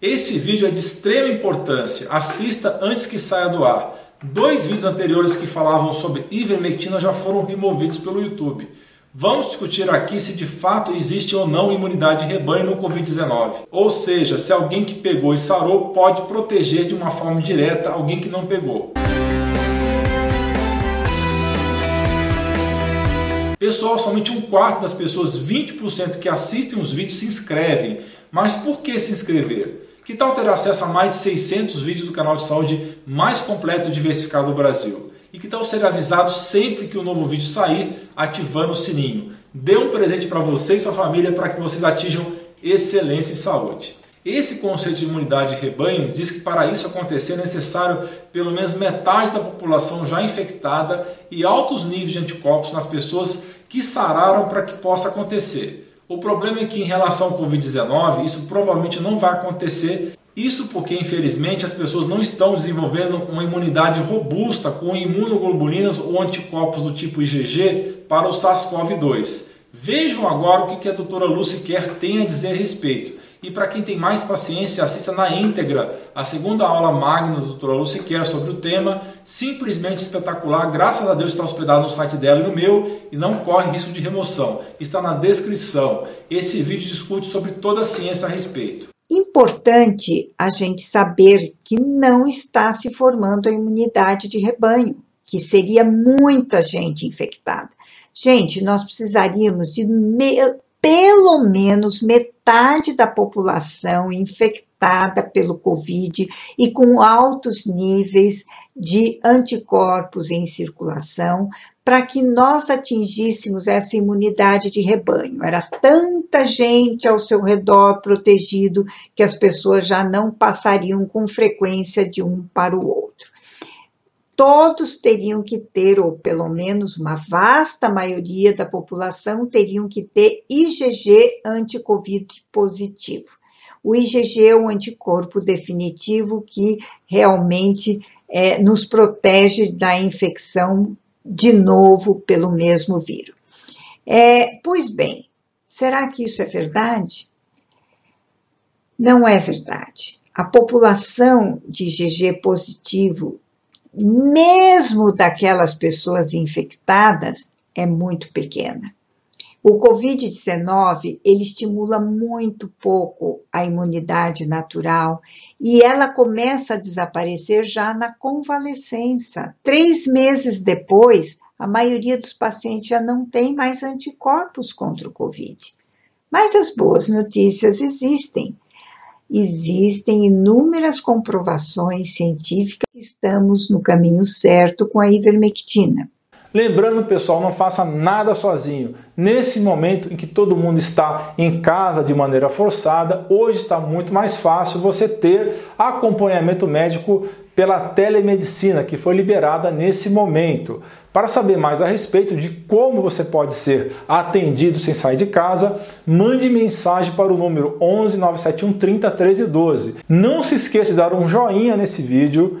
Esse vídeo é de extrema importância, assista antes que saia do ar. Dois vídeos anteriores que falavam sobre ivermectina já foram removidos pelo YouTube. Vamos discutir aqui se de fato existe ou não imunidade de rebanho no Covid-19. Ou seja, se alguém que pegou e sarou pode proteger de uma forma direta alguém que não pegou. Pessoal, somente um quarto das pessoas, 20% que assistem os vídeos se inscrevem. Mas por que se inscrever? Que tal ter acesso a mais de 600 vídeos do canal de saúde mais completo e diversificado do Brasil? E que tal ser avisado sempre que um novo vídeo sair, ativando o sininho? Dê um presente para você e sua família para que vocês atinjam excelência em saúde. Esse conceito de imunidade de rebanho diz que para isso acontecer é necessário pelo menos metade da população já infectada e altos níveis de anticorpos nas pessoas que sararam para que possa acontecer. O problema é que, em relação ao Covid-19, isso provavelmente não vai acontecer. Isso porque, infelizmente, as pessoas não estão desenvolvendo uma imunidade robusta com imunoglobulinas ou anticorpos do tipo IgG para o SARS-CoV-2. Vejam agora o que a doutora Lucy Kerr tem a dizer a respeito. E para quem tem mais paciência, assista na íntegra a segunda aula magna da doutora Lucy Kerr sobre o tema, simplesmente espetacular. Graças a Deus está hospedado no site dela e no meu e não corre risco de remoção. Está na descrição. Esse vídeo discute sobre toda a ciência a respeito. Importante a gente saber que não está se formando a imunidade de rebanho, que seria muita gente infectada. Gente, nós precisaríamos de pelo menos metade da população infectada pelo Covid e com altos níveis de anticorpos em circulação para que nós atingíssemos essa imunidade de rebanho. Era tanta gente ao seu redor protegido que as pessoas já não passariam com frequência de um para o outro todos teriam que ter, ou pelo menos uma vasta maioria da população teriam que ter IgG anti-Covid positivo. O IgG é um anticorpo definitivo que realmente é, nos protege da infecção de novo pelo mesmo vírus. É, pois bem, será que isso é verdade? Não é verdade. A população de IgG positivo mesmo daquelas pessoas infectadas, é muito pequena. O Covid-19 ele estimula muito pouco a imunidade natural e ela começa a desaparecer já na convalescença. Três meses depois, a maioria dos pacientes já não tem mais anticorpos contra o Covid. Mas as boas notícias existem existem inúmeras comprovações científicas estamos no caminho certo com a ivermectina. Lembrando, pessoal, não faça nada sozinho. Nesse momento em que todo mundo está em casa de maneira forçada, hoje está muito mais fácil você ter acompanhamento médico pela telemedicina que foi liberada nesse momento. Para saber mais a respeito de como você pode ser atendido sem sair de casa, mande mensagem para o número 11 971 30 13 12. Não se esqueça de dar um joinha nesse vídeo,